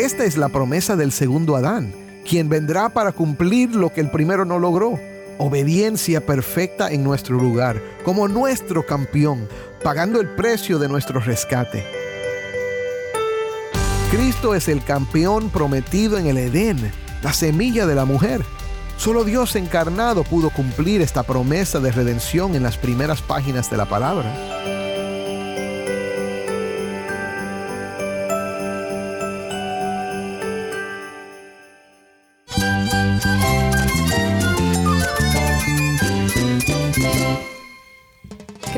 Esta es la promesa del segundo Adán, quien vendrá para cumplir lo que el primero no logró. Obediencia perfecta en nuestro lugar, como nuestro campeón, pagando el precio de nuestro rescate. Cristo es el campeón prometido en el Edén, la semilla de la mujer. Solo Dios encarnado pudo cumplir esta promesa de redención en las primeras páginas de la palabra.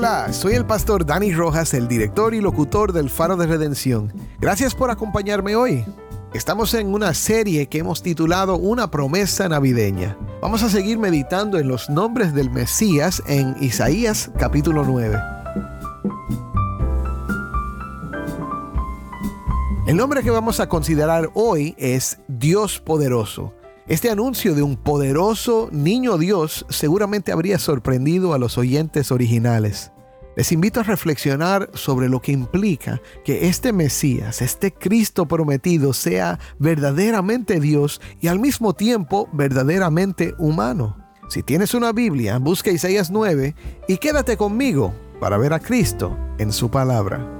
Hola, soy el pastor Dani Rojas, el director y locutor del Faro de Redención. Gracias por acompañarme hoy. Estamos en una serie que hemos titulado Una promesa navideña. Vamos a seguir meditando en los nombres del Mesías en Isaías capítulo 9. El nombre que vamos a considerar hoy es Dios poderoso. Este anuncio de un poderoso niño Dios seguramente habría sorprendido a los oyentes originales. Les invito a reflexionar sobre lo que implica que este Mesías, este Cristo prometido, sea verdaderamente Dios y al mismo tiempo verdaderamente humano. Si tienes una Biblia, busca Isaías 9 y quédate conmigo para ver a Cristo en su palabra.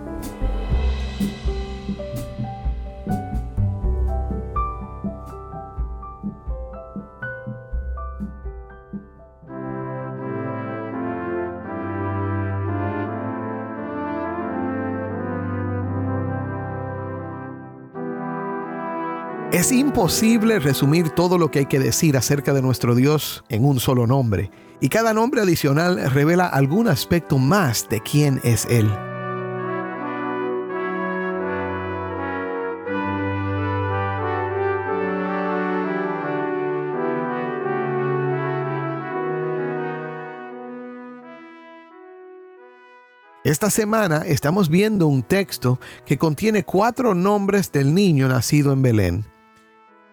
Es imposible resumir todo lo que hay que decir acerca de nuestro Dios en un solo nombre, y cada nombre adicional revela algún aspecto más de quién es Él. Esta semana estamos viendo un texto que contiene cuatro nombres del niño nacido en Belén.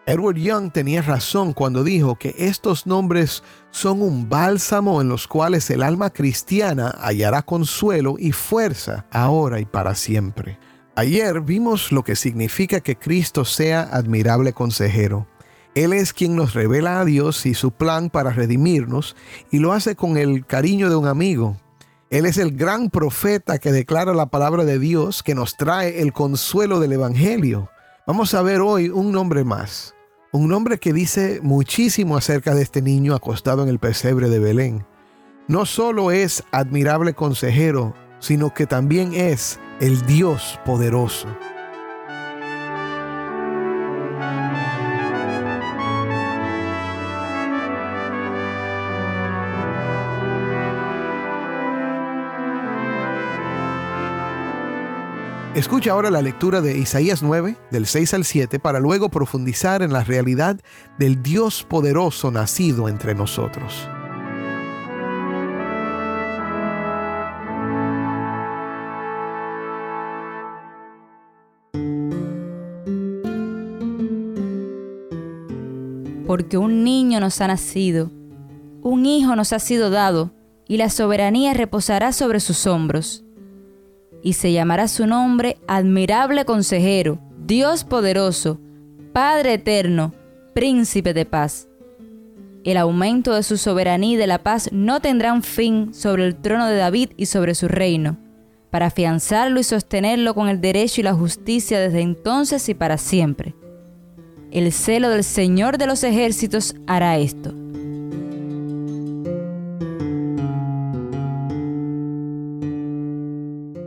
Edward Young tenía razón cuando dijo que estos nombres son un bálsamo en los cuales el alma cristiana hallará consuelo y fuerza ahora y para siempre. Ayer vimos lo que significa que Cristo sea admirable consejero. Él es quien nos revela a Dios y su plan para redimirnos y lo hace con el cariño de un amigo. Él es el gran profeta que declara la palabra de Dios, que nos trae el consuelo del Evangelio. Vamos a ver hoy un nombre más, un nombre que dice muchísimo acerca de este niño acostado en el pesebre de Belén. No solo es admirable consejero, sino que también es el Dios poderoso. Escucha ahora la lectura de Isaías 9, del 6 al 7, para luego profundizar en la realidad del Dios poderoso nacido entre nosotros. Porque un niño nos ha nacido, un hijo nos ha sido dado, y la soberanía reposará sobre sus hombros y se llamará su nombre admirable consejero, Dios poderoso, Padre eterno, príncipe de paz. El aumento de su soberanía y de la paz no tendrán fin sobre el trono de David y sobre su reino, para afianzarlo y sostenerlo con el derecho y la justicia desde entonces y para siempre. El celo del Señor de los ejércitos hará esto.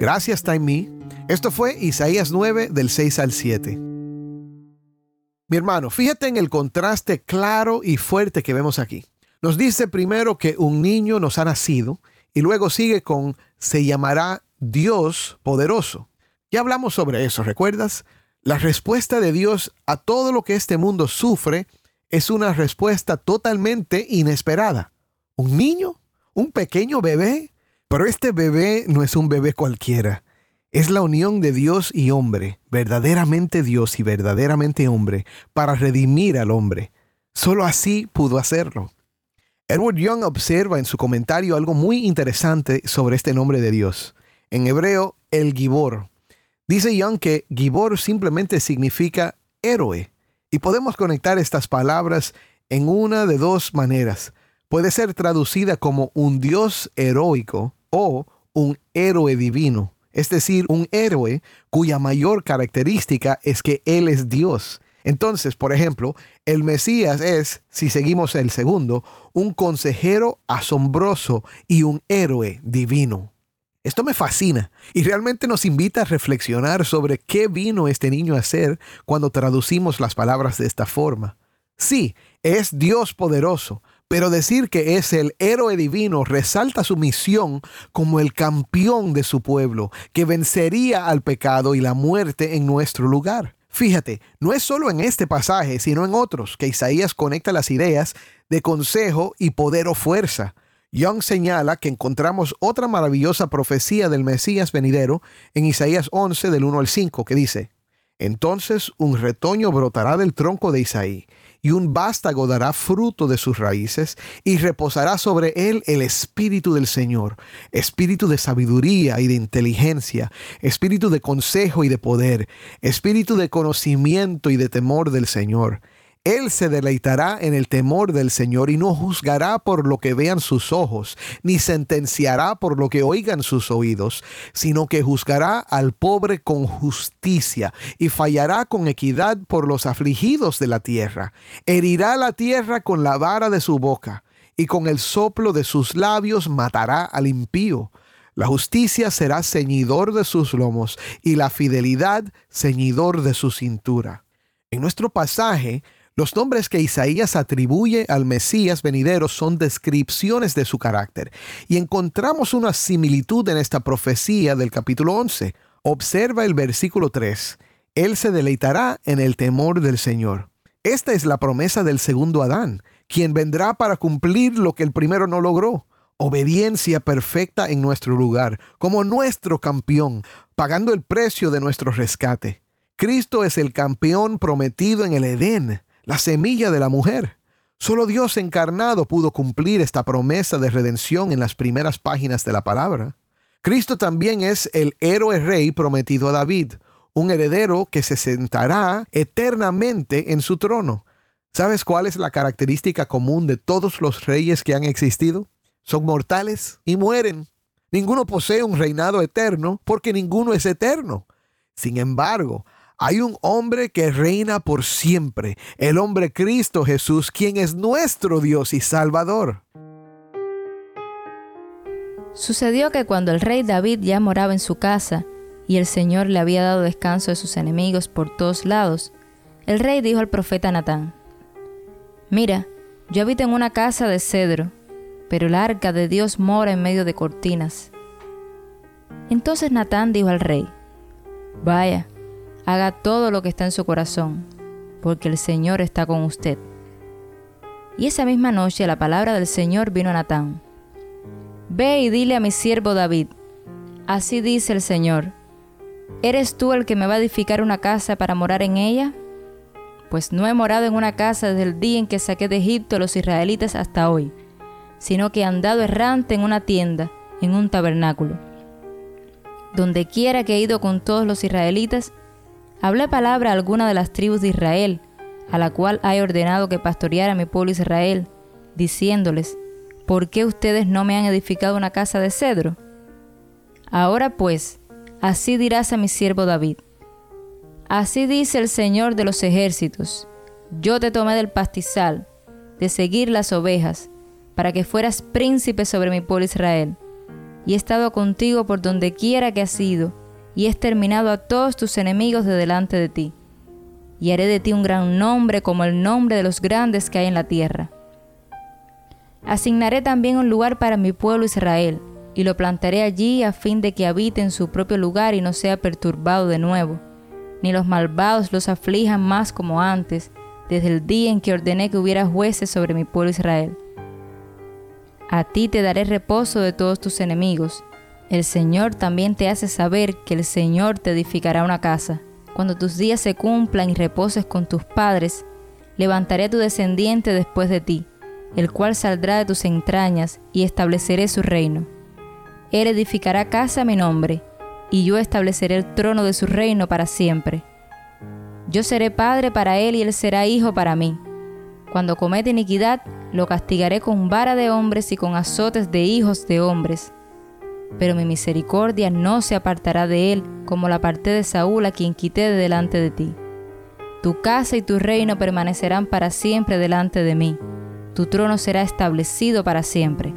Gracias, Me. Esto fue Isaías 9 del 6 al 7. Mi hermano, fíjate en el contraste claro y fuerte que vemos aquí. Nos dice primero que un niño nos ha nacido y luego sigue con se llamará Dios poderoso. Ya hablamos sobre eso, ¿recuerdas? La respuesta de Dios a todo lo que este mundo sufre es una respuesta totalmente inesperada. ¿Un niño? ¿Un pequeño bebé? Pero este bebé no es un bebé cualquiera. Es la unión de Dios y hombre, verdaderamente Dios y verdaderamente hombre, para redimir al hombre. Solo así pudo hacerlo. Edward Young observa en su comentario algo muy interesante sobre este nombre de Dios. En hebreo, el Gibor. Dice Young que Gibor simplemente significa héroe. Y podemos conectar estas palabras en una de dos maneras. Puede ser traducida como un Dios heroico o un héroe divino es decir, un héroe cuya mayor característica es que Él es Dios. Entonces, por ejemplo, el Mesías es, si seguimos el segundo, un consejero asombroso y un héroe divino. Esto me fascina y realmente nos invita a reflexionar sobre qué vino este niño a hacer cuando traducimos las palabras de esta forma. Sí, es Dios poderoso, pero decir que es el héroe divino resalta su misión como el campeón de su pueblo, que vencería al pecado y la muerte en nuestro lugar. Fíjate, no es solo en este pasaje, sino en otros, que Isaías conecta las ideas de consejo y poder o fuerza. Young señala que encontramos otra maravillosa profecía del Mesías venidero en Isaías 11 del 1 al 5, que dice, Entonces un retoño brotará del tronco de Isaí y un vástago dará fruto de sus raíces, y reposará sobre él el espíritu del Señor, espíritu de sabiduría y de inteligencia, espíritu de consejo y de poder, espíritu de conocimiento y de temor del Señor él se deleitará en el temor del Señor y no juzgará por lo que vean sus ojos, ni sentenciará por lo que oigan sus oídos, sino que juzgará al pobre con justicia y fallará con equidad por los afligidos de la tierra. Herirá la tierra con la vara de su boca y con el soplo de sus labios matará al impío. La justicia será ceñidor de sus lomos y la fidelidad ceñidor de su cintura. En nuestro pasaje, los nombres que Isaías atribuye al Mesías venidero son descripciones de su carácter, y encontramos una similitud en esta profecía del capítulo 11. Observa el versículo 3. Él se deleitará en el temor del Señor. Esta es la promesa del segundo Adán, quien vendrá para cumplir lo que el primero no logró obediencia perfecta en nuestro lugar, como nuestro campeón, pagando el precio de nuestro rescate. Cristo es el campeón prometido en el Edén la semilla de la mujer. Solo Dios encarnado pudo cumplir esta promesa de redención en las primeras páginas de la palabra. Cristo también es el héroe rey prometido a David, un heredero que se sentará eternamente en su trono. ¿Sabes cuál es la característica común de todos los reyes que han existido? Son mortales y mueren. Ninguno posee un reinado eterno porque ninguno es eterno. Sin embargo, hay un hombre que reina por siempre, el hombre Cristo Jesús, quien es nuestro Dios y Salvador. Sucedió que cuando el rey David ya moraba en su casa y el Señor le había dado descanso de sus enemigos por todos lados, el rey dijo al profeta Natán, Mira, yo habito en una casa de cedro, pero el arca de Dios mora en medio de cortinas. Entonces Natán dijo al rey, Vaya, haga todo lo que está en su corazón, porque el Señor está con usted. Y esa misma noche la palabra del Señor vino a Natán. Ve y dile a mi siervo David, así dice el Señor, ¿eres tú el que me va a edificar una casa para morar en ella? Pues no he morado en una casa desde el día en que saqué de Egipto a los israelitas hasta hoy, sino que he andado errante en una tienda, en un tabernáculo. Donde quiera que he ido con todos los israelitas, Hablé palabra a alguna de las tribus de Israel, a la cual he ordenado que pastoreara mi pueblo Israel, diciéndoles, ¿por qué ustedes no me han edificado una casa de cedro? Ahora pues, así dirás a mi siervo David, así dice el Señor de los ejércitos, yo te tomé del pastizal, de seguir las ovejas, para que fueras príncipe sobre mi pueblo Israel, y he estado contigo por donde quiera que has ido, y he exterminado a todos tus enemigos de delante de ti. Y haré de ti un gran nombre como el nombre de los grandes que hay en la tierra. Asignaré también un lugar para mi pueblo Israel, y lo plantaré allí a fin de que habite en su propio lugar y no sea perturbado de nuevo, ni los malvados los aflijan más como antes, desde el día en que ordené que hubiera jueces sobre mi pueblo Israel. A ti te daré reposo de todos tus enemigos. El Señor también te hace saber que el Señor te edificará una casa. Cuando tus días se cumplan y reposes con tus padres, levantaré tu descendiente después de ti, el cual saldrá de tus entrañas, y estableceré su reino. Él edificará casa a mi nombre, y yo estableceré el trono de su reino para siempre. Yo seré padre para él y él será hijo para mí. Cuando comete iniquidad, lo castigaré con vara de hombres y con azotes de hijos de hombres. Pero mi misericordia no se apartará de él, como la parte de Saúl a quien quité de delante de ti. Tu casa y tu reino permanecerán para siempre delante de mí. Tu trono será establecido para siempre.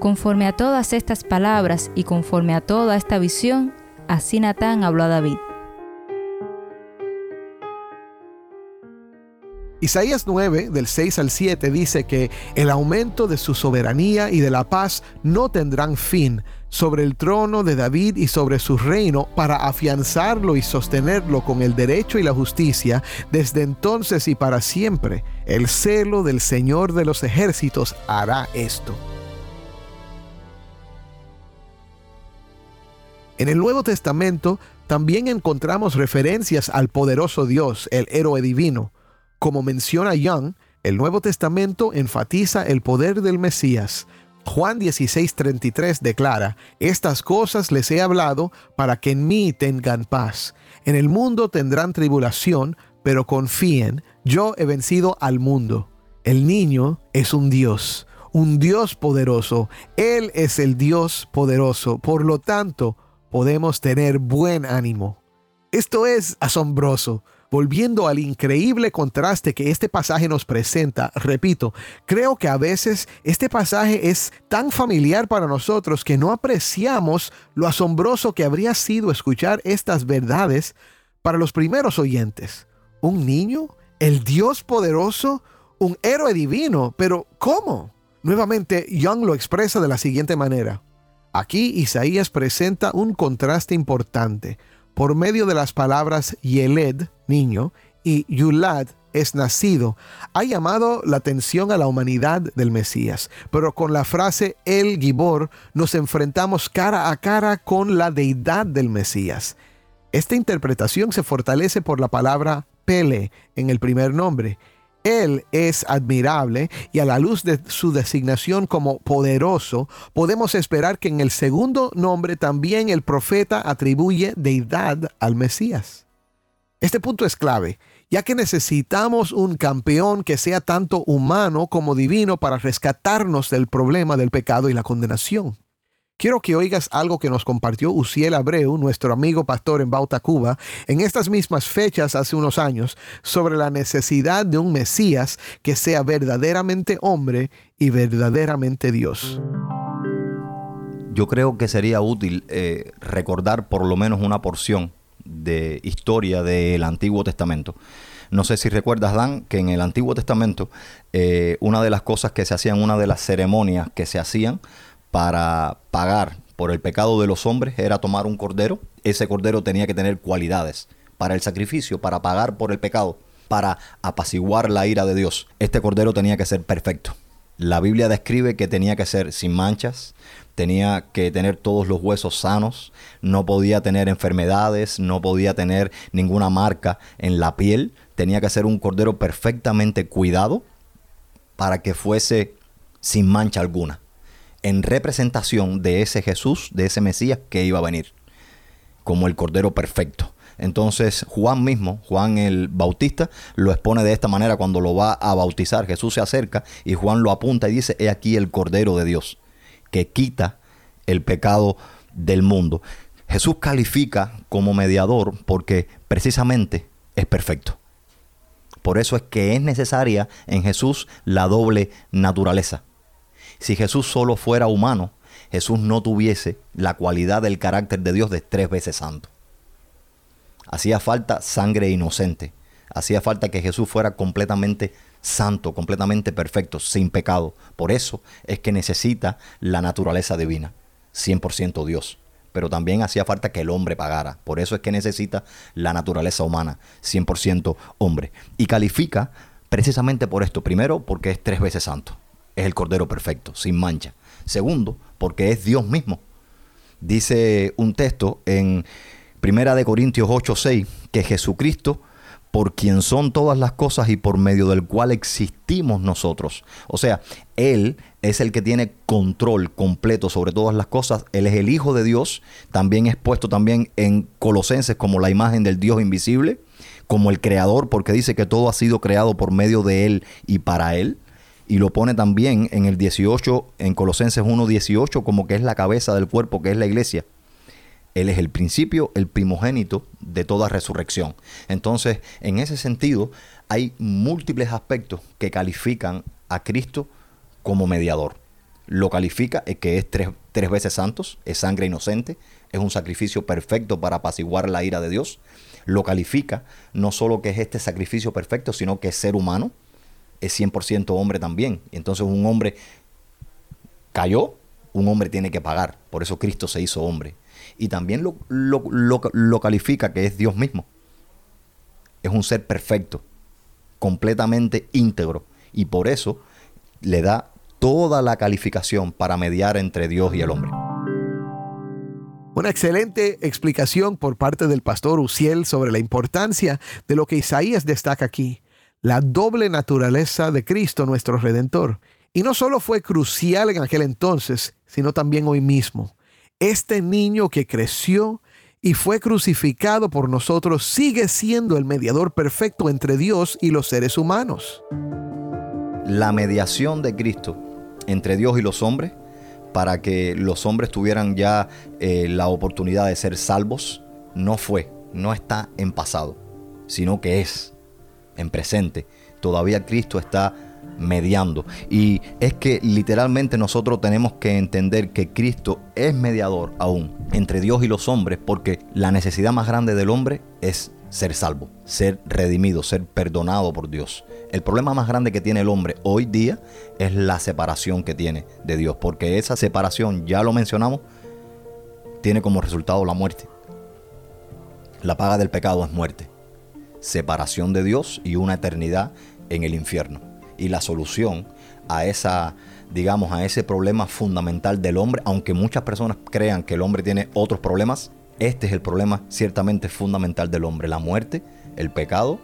Conforme a todas estas palabras y conforme a toda esta visión, así Natán habló a David. Isaías 9, del 6 al 7, dice que el aumento de su soberanía y de la paz no tendrán fin sobre el trono de David y sobre su reino para afianzarlo y sostenerlo con el derecho y la justicia desde entonces y para siempre. El celo del Señor de los ejércitos hará esto. En el Nuevo Testamento también encontramos referencias al poderoso Dios, el héroe divino. Como menciona Young, el Nuevo Testamento enfatiza el poder del Mesías. Juan 16:33 declara, Estas cosas les he hablado para que en mí tengan paz. En el mundo tendrán tribulación, pero confíen, yo he vencido al mundo. El niño es un Dios, un Dios poderoso. Él es el Dios poderoso. Por lo tanto, podemos tener buen ánimo. Esto es asombroso. Volviendo al increíble contraste que este pasaje nos presenta, repito, creo que a veces este pasaje es tan familiar para nosotros que no apreciamos lo asombroso que habría sido escuchar estas verdades para los primeros oyentes. ¿Un niño? ¿El Dios poderoso? ¿Un héroe divino? Pero ¿cómo? Nuevamente, Young lo expresa de la siguiente manera. Aquí Isaías presenta un contraste importante por medio de las palabras Yeled, niño, y Yulad, es nacido, ha llamado la atención a la humanidad del Mesías. Pero con la frase El Gibor nos enfrentamos cara a cara con la deidad del Mesías. Esta interpretación se fortalece por la palabra Pele en el primer nombre él es admirable y a la luz de su designación como poderoso, podemos esperar que en el segundo nombre también el profeta atribuye deidad al Mesías. Este punto es clave, ya que necesitamos un campeón que sea tanto humano como divino para rescatarnos del problema del pecado y la condenación. Quiero que oigas algo que nos compartió Uciel Abreu, nuestro amigo pastor en Bauta, Cuba, en estas mismas fechas hace unos años, sobre la necesidad de un Mesías que sea verdaderamente hombre y verdaderamente Dios. Yo creo que sería útil eh, recordar por lo menos una porción de historia del Antiguo Testamento. No sé si recuerdas, Dan, que en el Antiguo Testamento eh, una de las cosas que se hacían, una de las ceremonias que se hacían, para pagar por el pecado de los hombres era tomar un cordero. Ese cordero tenía que tener cualidades para el sacrificio, para pagar por el pecado, para apaciguar la ira de Dios. Este cordero tenía que ser perfecto. La Biblia describe que tenía que ser sin manchas, tenía que tener todos los huesos sanos, no podía tener enfermedades, no podía tener ninguna marca en la piel, tenía que ser un cordero perfectamente cuidado para que fuese sin mancha alguna en representación de ese Jesús, de ese Mesías que iba a venir, como el Cordero Perfecto. Entonces Juan mismo, Juan el Bautista, lo expone de esta manera cuando lo va a bautizar. Jesús se acerca y Juan lo apunta y dice, he aquí el Cordero de Dios, que quita el pecado del mundo. Jesús califica como mediador porque precisamente es perfecto. Por eso es que es necesaria en Jesús la doble naturaleza. Si Jesús solo fuera humano, Jesús no tuviese la cualidad del carácter de Dios de tres veces santo. Hacía falta sangre inocente. Hacía falta que Jesús fuera completamente santo, completamente perfecto, sin pecado. Por eso es que necesita la naturaleza divina. 100% Dios. Pero también hacía falta que el hombre pagara. Por eso es que necesita la naturaleza humana, 100% hombre. Y califica precisamente por esto. Primero, porque es tres veces santo. Es el Cordero perfecto, sin mancha. Segundo, porque es Dios mismo. Dice un texto en Primera de Corintios 8:6 que Jesucristo por quien son todas las cosas y por medio del cual existimos nosotros. O sea, Él es el que tiene control completo sobre todas las cosas. Él es el Hijo de Dios. También es puesto también en Colosenses como la imagen del Dios invisible, como el creador, porque dice que todo ha sido creado por medio de Él y para Él. Y lo pone también en el 18, en Colosenses 1.18, como que es la cabeza del cuerpo, que es la iglesia. Él es el principio, el primogénito de toda resurrección. Entonces, en ese sentido, hay múltiples aspectos que califican a Cristo como mediador. Lo califica es que es tres, tres veces santos, es sangre inocente, es un sacrificio perfecto para apaciguar la ira de Dios. Lo califica no solo que es este sacrificio perfecto, sino que es ser humano, es 100% hombre también. Entonces un hombre cayó, un hombre tiene que pagar. Por eso Cristo se hizo hombre y también lo, lo, califica que es Dios mismo. Es un ser perfecto, completamente íntegro y por eso le da toda la calificación para mediar entre Dios y el hombre. Una excelente explicación por parte del pastor Uciel sobre la importancia de lo que Isaías destaca aquí, la doble naturaleza de Cristo nuestro Redentor. Y no solo fue crucial en aquel entonces, sino también hoy mismo este niño que creció y fue crucificado por nosotros sigue siendo el mediador perfecto entre Dios y los seres humanos. La mediación de Cristo entre Dios y los hombres para que los hombres tuvieran ya eh, la oportunidad de ser salvos no fue, no está en pasado, sino que es en presente. Todavía Cristo está mediando. Y es que literalmente nosotros tenemos que entender que Cristo es mediador aún entre Dios y los hombres porque la necesidad más grande del hombre es ser salvo, ser redimido, ser perdonado por Dios. El problema más grande que tiene el hombre hoy día es la separación que tiene de Dios, porque esa separación, ya lo mencionamos, tiene como resultado la muerte. La paga del pecado es muerte, separación de Dios y una eternidad en el infierno y la solución a esa, digamos, a ese problema fundamental del hombre, aunque muchas personas crean que el hombre tiene otros problemas, este es el problema ciertamente fundamental del hombre, la muerte, el pecado,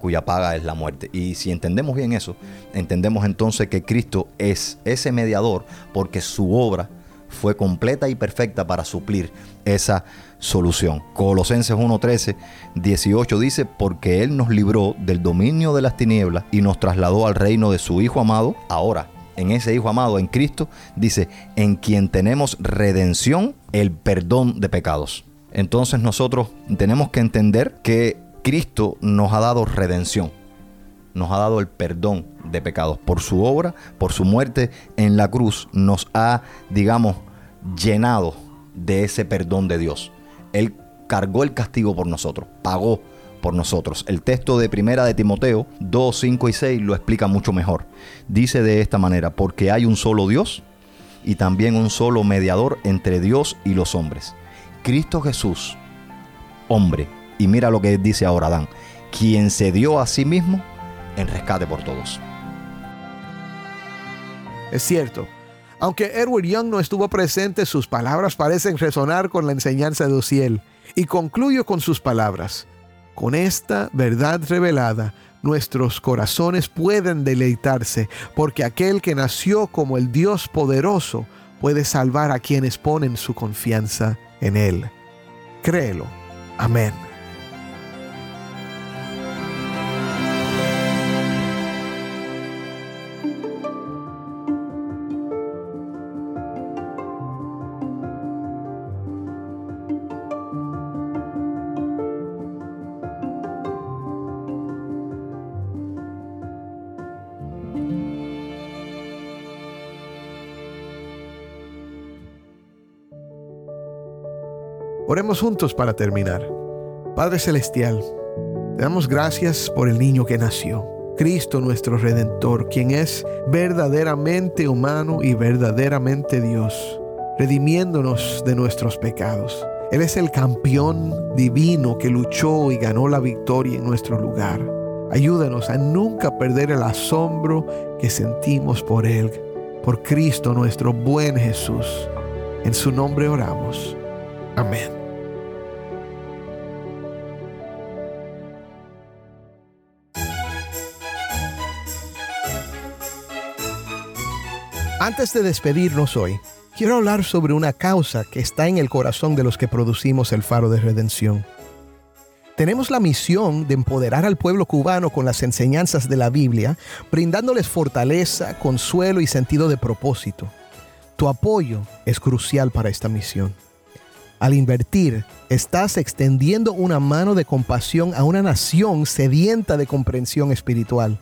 cuya paga es la muerte. Y si entendemos bien eso, entendemos entonces que Cristo es ese mediador porque su obra fue completa y perfecta para suplir esa solución. Colosenses 1.13, 18 dice, porque Él nos libró del dominio de las tinieblas y nos trasladó al reino de su Hijo amado. Ahora, en ese Hijo amado, en Cristo, dice, en quien tenemos redención, el perdón de pecados. Entonces nosotros tenemos que entender que Cristo nos ha dado redención, nos ha dado el perdón de pecados. Por su obra, por su muerte en la cruz, nos ha, digamos, llenado de ese perdón de Dios. Él cargó el castigo por nosotros, pagó por nosotros. El texto de Primera de Timoteo 2, 5 y 6 lo explica mucho mejor. Dice de esta manera, porque hay un solo Dios y también un solo mediador entre Dios y los hombres. Cristo Jesús, hombre. Y mira lo que dice ahora Adán, quien se dio a sí mismo en rescate por todos. Es cierto, aunque Edward Young no estuvo presente, sus palabras parecen resonar con la enseñanza de Ociel. Y concluyo con sus palabras. Con esta verdad revelada, nuestros corazones pueden deleitarse, porque aquel que nació como el Dios poderoso puede salvar a quienes ponen su confianza en Él. Créelo. Amén. Juntos para terminar. Padre Celestial, te damos gracias por el niño que nació, Cristo nuestro Redentor, quien es verdaderamente humano y verdaderamente Dios. redimiéndonos de nuestros pecados. Él es el campeón divino que luchó y ganó la victoria en nuestro lugar. Ayúdanos a nunca perder el asombro que sentimos por Él, por Cristo nuestro buen Jesús. En su nombre oramos. Amén. Antes de despedirnos hoy, quiero hablar sobre una causa que está en el corazón de los que producimos el faro de redención. Tenemos la misión de empoderar al pueblo cubano con las enseñanzas de la Biblia, brindándoles fortaleza, consuelo y sentido de propósito. Tu apoyo es crucial para esta misión. Al invertir, estás extendiendo una mano de compasión a una nación sedienta de comprensión espiritual.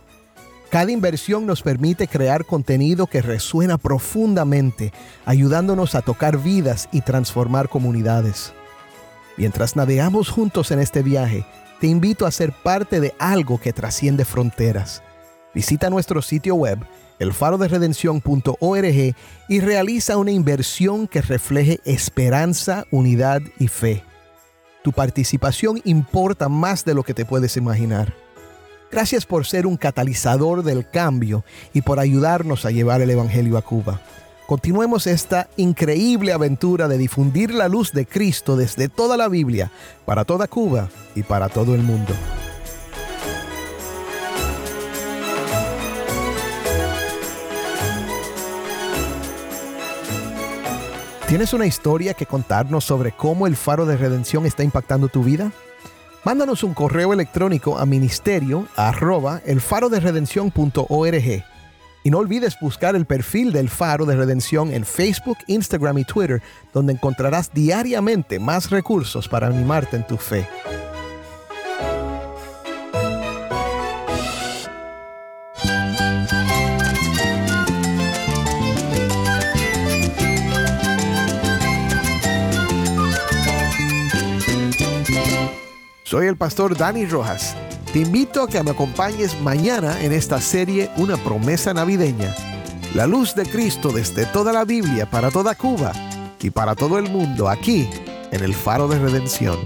Cada inversión nos permite crear contenido que resuena profundamente, ayudándonos a tocar vidas y transformar comunidades. Mientras navegamos juntos en este viaje, te invito a ser parte de algo que trasciende fronteras. Visita nuestro sitio web, elfaroderedención.org, y realiza una inversión que refleje esperanza, unidad y fe. Tu participación importa más de lo que te puedes imaginar. Gracias por ser un catalizador del cambio y por ayudarnos a llevar el Evangelio a Cuba. Continuemos esta increíble aventura de difundir la luz de Cristo desde toda la Biblia, para toda Cuba y para todo el mundo. ¿Tienes una historia que contarnos sobre cómo el faro de redención está impactando tu vida? Mándanos un correo electrónico a ministerio arroba Y no olvides buscar el perfil del Faro de Redención en Facebook, Instagram y Twitter, donde encontrarás diariamente más recursos para animarte en tu fe. Pastor Dani Rojas. Te invito a que me acompañes mañana en esta serie Una promesa navideña. La luz de Cristo desde toda la Biblia para toda Cuba y para todo el mundo aquí en el Faro de Redención.